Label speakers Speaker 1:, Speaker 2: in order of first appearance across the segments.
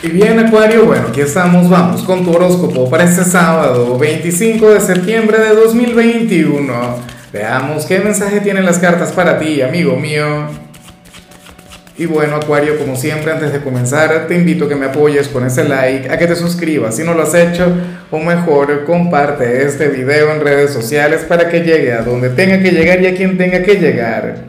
Speaker 1: Y bien Acuario, bueno, aquí estamos, vamos con tu horóscopo para este sábado 25 de septiembre de 2021. Veamos qué mensaje tienen las cartas para ti, amigo mío. Y bueno Acuario, como siempre antes de comenzar te invito a que me apoyes con ese like, a que te suscribas si no lo has hecho, o mejor comparte este video en redes sociales para que llegue a donde tenga que llegar y a quien tenga que llegar.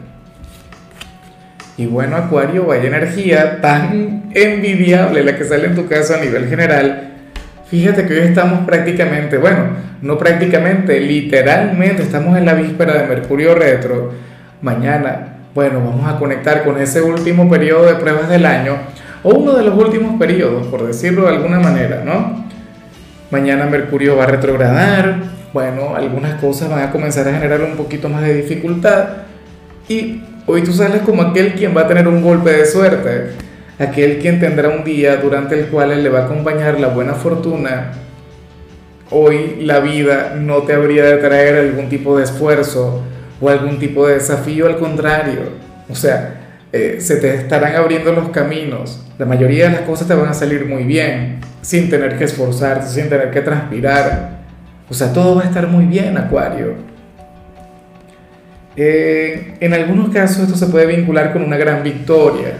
Speaker 1: Y bueno, Acuario, vaya energía tan envidiable la que sale en tu caso a nivel general. Fíjate que hoy estamos prácticamente, bueno, no prácticamente, literalmente estamos en la víspera de Mercurio retro. Mañana, bueno, vamos a conectar con ese último periodo de pruebas del año, o uno de los últimos periodos, por decirlo de alguna manera, ¿no? Mañana Mercurio va a retrogradar, bueno, algunas cosas van a comenzar a generar un poquito más de dificultad y Hoy tú sales como aquel quien va a tener un golpe de suerte, aquel quien tendrá un día durante el cual le va a acompañar la buena fortuna. Hoy la vida no te habría de traer algún tipo de esfuerzo o algún tipo de desafío, al contrario. O sea, eh, se te estarán abriendo los caminos. La mayoría de las cosas te van a salir muy bien, sin tener que esforzarte, sin tener que transpirar. O sea, todo va a estar muy bien, Acuario. Eh, en algunos casos esto se puede vincular con una gran victoria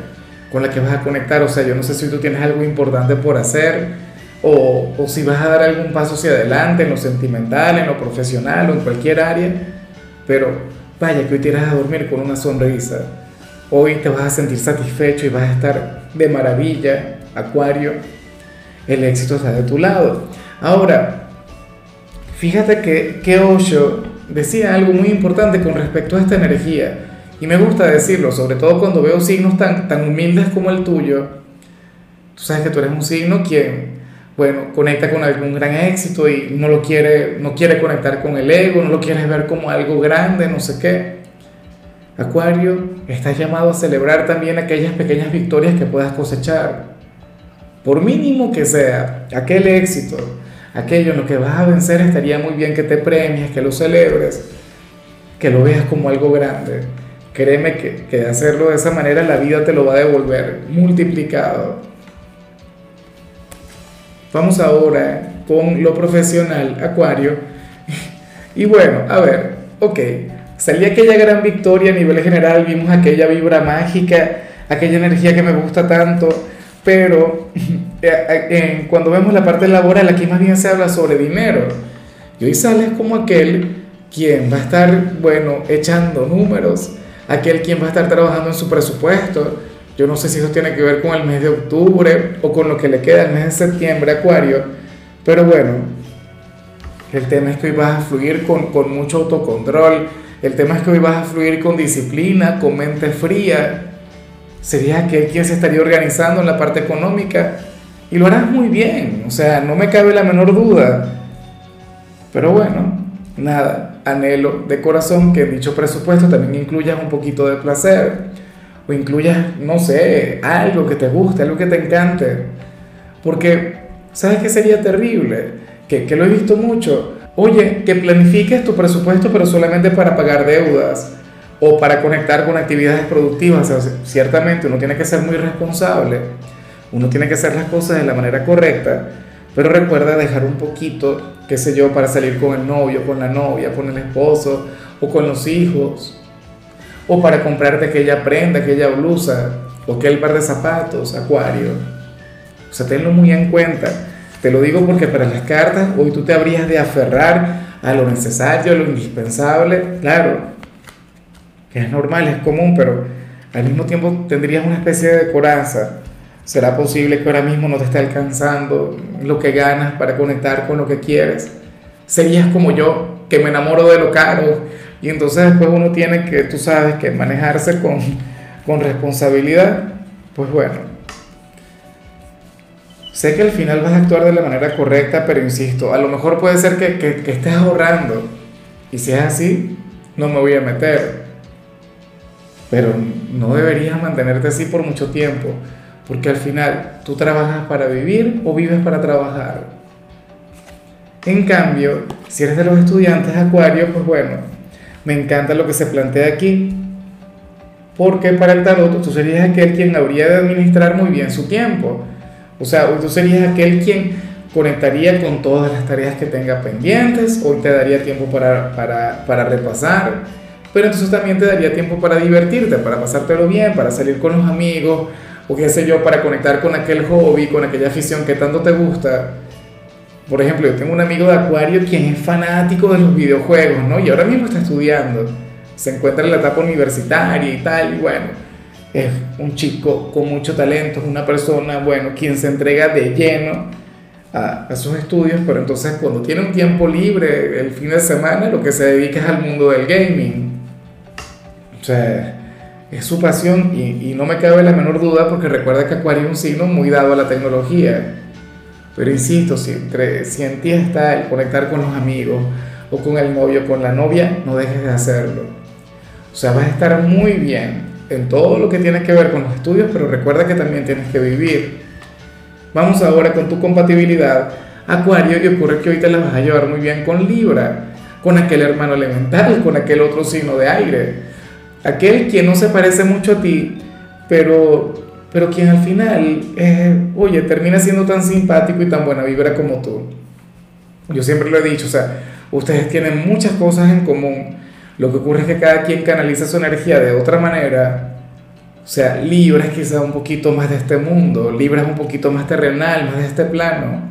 Speaker 1: con la que vas a conectar. O sea, yo no sé si tú tienes algo importante por hacer o, o si vas a dar algún paso hacia adelante en lo sentimental, en lo profesional o en cualquier área. Pero vaya que hoy te a dormir con una sonrisa. Hoy te vas a sentir satisfecho y vas a estar de maravilla, Acuario. El éxito está de tu lado. Ahora, fíjate que, que Osho decía algo muy importante con respecto a esta energía. Y me gusta decirlo, sobre todo cuando veo signos tan, tan humildes como el tuyo. Tú sabes que tú eres un signo quien, bueno, conecta con algún gran éxito y no lo quiere, no quiere conectar con el ego, no lo quieres ver como algo grande, no sé qué. Acuario, estás llamado a celebrar también aquellas pequeñas victorias que puedas cosechar. Por mínimo que sea, aquel éxito, aquello en lo que vas a vencer, estaría muy bien que te premies, que lo celebres, que lo veas como algo grande. Créeme que, que hacerlo de esa manera la vida te lo va a devolver multiplicado. Vamos ahora con lo profesional, Acuario. Y bueno, a ver, ok, salía aquella gran victoria a nivel general, vimos aquella vibra mágica, aquella energía que me gusta tanto pero eh, eh, cuando vemos la parte laboral, aquí más bien se habla sobre dinero. Y hoy sales como aquel quien va a estar, bueno, echando números, aquel quien va a estar trabajando en su presupuesto. Yo no sé si eso tiene que ver con el mes de octubre o con lo que le queda el mes de septiembre, Acuario. Pero bueno, el tema es que hoy vas a fluir con, con mucho autocontrol. El tema es que hoy vas a fluir con disciplina, con mente fría, sería aquel quien se estaría organizando en la parte económica y lo harás muy bien, o sea, no me cabe la menor duda. Pero bueno, nada, anhelo de corazón que dicho presupuesto también incluyas un poquito de placer o incluyas, no sé, algo que te guste, algo que te encante. Porque, ¿sabes qué sería terrible? Que, que lo he visto mucho. Oye, que planifiques tu presupuesto pero solamente para pagar deudas o para conectar con actividades productivas. ciertamente uno tiene que ser muy responsable, uno tiene que hacer las cosas de la manera correcta, pero recuerda dejar un poquito, qué sé yo, para salir con el novio, con la novia, con el esposo o con los hijos, o para comprarte aquella prenda, aquella blusa o aquel par de zapatos, acuario. O sea, tenlo muy en cuenta. Te lo digo porque para las cartas hoy tú te habrías de aferrar a lo necesario, a lo indispensable. Claro, que es normal, es común, pero al mismo tiempo tendrías una especie de coraza. ¿Será posible que ahora mismo no te esté alcanzando lo que ganas para conectar con lo que quieres? Serías como yo, que me enamoro de lo caro y entonces después uno tiene que, tú sabes, que manejarse con, con responsabilidad. Pues bueno, sé que al final vas a actuar de la manera correcta, pero insisto, a lo mejor puede ser que, que, que estés ahorrando y si es así, no me voy a meter pero no deberías mantenerte así por mucho tiempo, porque al final tú trabajas para vivir o vives para trabajar. En cambio, si eres de los estudiantes Acuario, pues bueno, me encanta lo que se plantea aquí, porque para el tarot tú serías aquel quien habría de administrar muy bien su tiempo, O sea, tú serías aquel quien conectaría con todas las tareas que tenga pendientes, hoy te daría tiempo para, para, para repasar, pero entonces también te daría tiempo para divertirte, para pasártelo bien, para salir con los amigos, o qué sé yo, para conectar con aquel hobby, con aquella afición que tanto te gusta. Por ejemplo, yo tengo un amigo de Acuario quien es fanático de los videojuegos, ¿no? Y ahora mismo está estudiando, se encuentra en la etapa universitaria y tal, y bueno, es un chico con mucho talento, es una persona, bueno, quien se entrega de lleno a, a, sus estudios, pero entonces cuando tiene un tiempo libre el fin de semana, lo que se dedica es al mundo del gaming. O sea, es su pasión y, no me cabe la menor duda porque recuerda que Acuario es un signo muy dado a la tecnología. Pero insisto, si, entre, si en ti está el conectar con los amigos o con el novio, con la novia, no dejes de hacerlo. O sea, vas a estar muy bien en todo lo que tiene que ver con los estudios, pero recuerda que también tienes que vivir. Vamos ahora con tu compatibilidad, Acuario, y ocurre que hoy te la vas a llevar muy bien con Libra, con aquel hermano elemental, con aquel otro signo de aire, aquel quien no se parece mucho a ti, pero, pero quien al final, eh, oye, termina siendo tan simpático y tan buena vibra como tú. Yo siempre lo he dicho, o sea, ustedes tienen muchas cosas en común. Lo que ocurre es que cada quien canaliza su energía de otra manera o sea, Libra es quizá un poquito más de este mundo, Libra es un poquito más terrenal, más de este plano,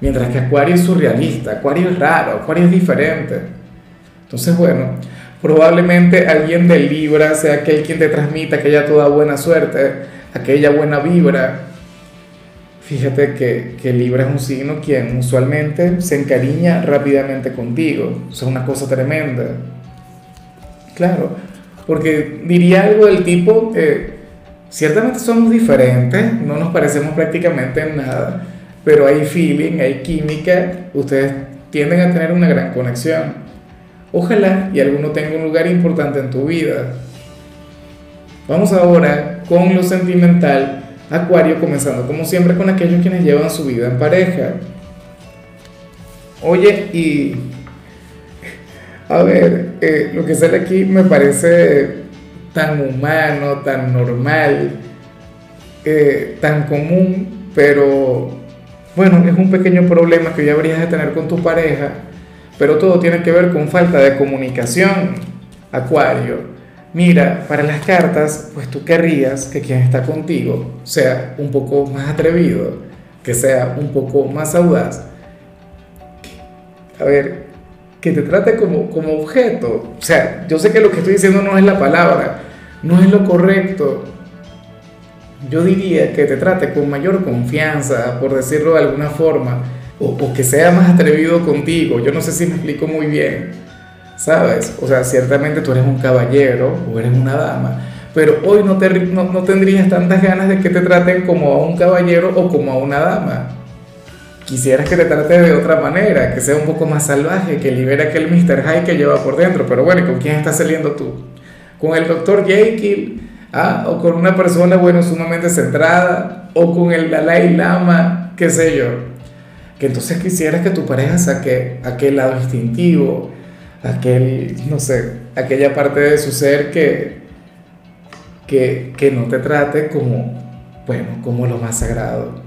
Speaker 1: mientras que Acuario es surrealista, Acuario es raro, Acuario es diferente. Entonces, bueno, probablemente alguien de Libra sea aquel quien te transmita aquella toda buena suerte, aquella buena vibra. Fíjate que, que Libra es un signo quien usualmente se encariña rápidamente contigo, eso es una cosa tremenda. Claro, porque diría algo del tipo, eh, ciertamente somos diferentes, no nos parecemos prácticamente en nada, pero hay feeling, hay química, ustedes tienden a tener una gran conexión. Ojalá y alguno tenga un lugar importante en tu vida. Vamos ahora con lo sentimental, Acuario, comenzando como siempre con aquellos quienes llevan su vida en pareja. Oye, y a ver, eh, lo que sale aquí me parece tan humano, tan normal, eh, tan común, pero bueno, es un pequeño problema que hoy habrías de tener con tu pareja, pero todo tiene que ver con falta de comunicación, Acuario. Mira, para las cartas, pues tú querrías que quien está contigo sea un poco más atrevido, que sea un poco más audaz. A ver, que te trate como, como objeto. O sea, yo sé que lo que estoy diciendo no es la palabra, no es lo correcto. Yo diría que te trate con mayor confianza, por decirlo de alguna forma, o, o que sea más atrevido contigo. Yo no sé si me explico muy bien, ¿sabes? O sea, ciertamente tú eres un caballero o eres una dama, pero hoy no, te, no, no tendrías tantas ganas de que te traten como a un caballero o como a una dama quisieras que te trate de otra manera, que sea un poco más salvaje, que libere aquel Mr. High que lleva por dentro. Pero bueno, ¿con quién estás saliendo tú? ¿Con el doctor Jekyll? ¿Ah? ¿O con una persona, bueno, sumamente centrada? ¿O con el Dalai Lama? ¿Qué sé yo? Que entonces quisieras que tu pareja saque aquel lado instintivo, aquel, no sé, aquella parte de su ser que, que, que no te trate como, bueno, como lo más sagrado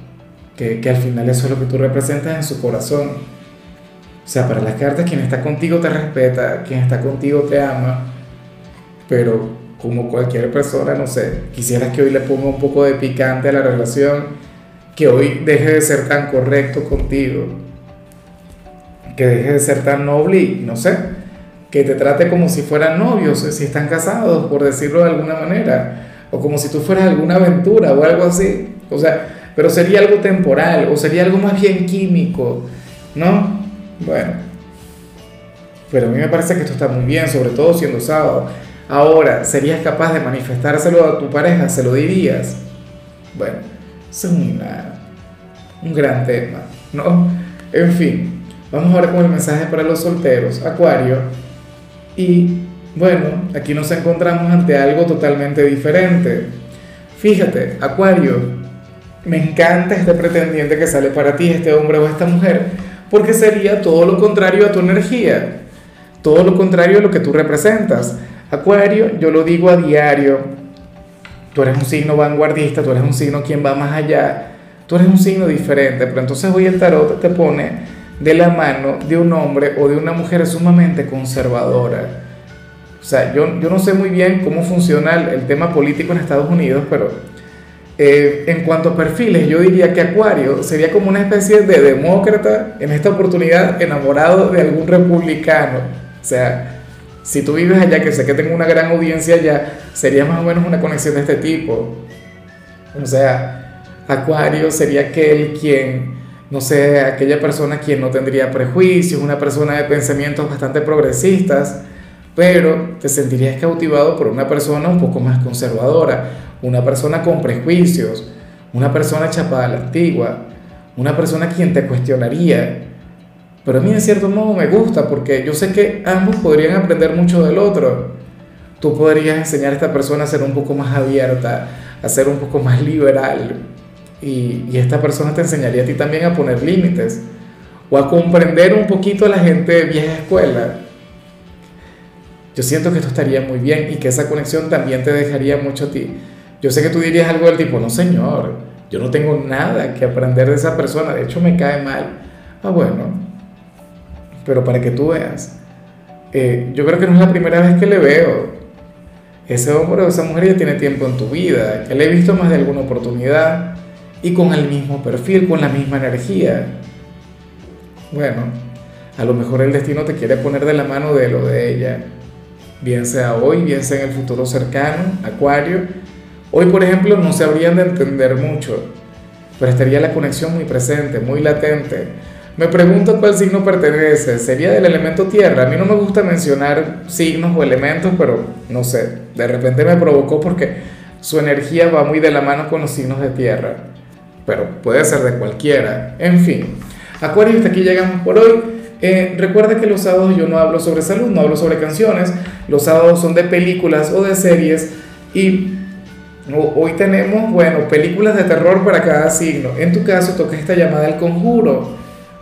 Speaker 1: que, que, al final eso es lo que tú representas en su corazón. O sea, para las cartas, quien está contigo te respeta, quien está contigo te ama, pero como cualquier persona, no sé, quisieras que hoy le ponga un poco de picante a la relación, que hoy deje de ser tan correcto contigo, que deje de ser tan noble y, no sé, que te trate como si fueran novios, si están casados, por decirlo de alguna manera, o como si tú fueras alguna aventura o algo así. O sea, pero sería algo temporal o sería algo más bien químico, ¿no? Bueno, pero a mí me parece que esto está muy bien, sobre todo siendo sábado. Ahora, ¿serías capaz de manifestárselo a tu pareja? ¿Se lo dirías? Bueno, es un gran tema, ¿no? En fin, vamos ahora con el mensaje para los solteros, Acuario. Y bueno, aquí nos encontramos ante algo totalmente diferente. Fíjate, Acuario, me encanta este pretendiente que sale para ti, este hombre o esta mujer, porque sería todo lo contrario a tu energía, todo lo contrario a lo que tú representas. Acuario, yo lo digo a diario, tú eres un signo vanguardista, tú eres un signo quien va más allá, tú eres un signo diferente, pero entonces hoy el tarot te pone de la mano de un hombre o de una mujer sumamente conservadora. O sea, yo, yo no sé muy bien cómo funciona el, tema político en Estados Unidos, pero eh, en cuanto a perfiles, yo diría que Acuario sería como una especie de demócrata, en esta oportunidad enamorado de algún republicano. O sea, si tú vives allá, que sé que tengo una gran audiencia allá, sería más o menos una conexión de este tipo. O sea, Acuario sería aquel quien no sé, aquella persona quien no tendría prejuicios, una persona de pensamientos bastante progresistas, pero te sentirías cautivado por una persona un poco más conservadora, una persona con prejuicios, una persona chapada a la antigua, una persona quien te cuestionaría. Pero a mí en cierto modo me gusta porque yo sé que ambos podrían aprender mucho del otro. Tú podrías enseñar a esta persona a ser un poco más abierta, a ser un poco más liberal, y, esta persona te enseñaría a ti también a poner límites o a comprender un poquito a la gente de vieja escuela. Yo siento que esto estaría muy bien y que esa conexión también te dejaría mucho a ti. Yo sé que tú dirías algo del tipo, no señor, yo no tengo nada que aprender de esa persona, de hecho me cae mal. Ah, bueno, pero para que tú veas, eh, yo creo que no es la primera vez que le veo. Ese hombre o esa mujer ya tiene tiempo en tu vida, que le he visto más de alguna oportunidad y con el mismo perfil, con la misma energía. Bueno, a lo mejor el destino te quiere poner de la mano de lo de ella, bien sea hoy, bien sea en el futuro cercano, Acuario. Hoy, por ejemplo, no se habrían de entender mucho, pero estaría la conexión muy presente, muy latente. Me pregunto cuál signo pertenece. ¿Sería del elemento tierra? A mí no me gusta mencionar signos o elementos, pero no sé, de repente me provocó porque su energía va muy de la mano con los signos de tierra pero puede ser de cualquiera. En fin, Acuario, hasta aquí llegamos por hoy. Eh, recuerda que los sábados yo no hablo sobre salud, no hablo sobre canciones, los sábados son de películas o de series y hoy tenemos, bueno, películas de terror para cada signo. En tu caso toca esta llamada al conjuro.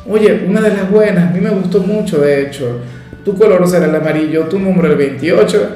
Speaker 1: Oye, una de las buenas, a mí me gustó mucho de hecho. Tu color será el amarillo, tu número el 28.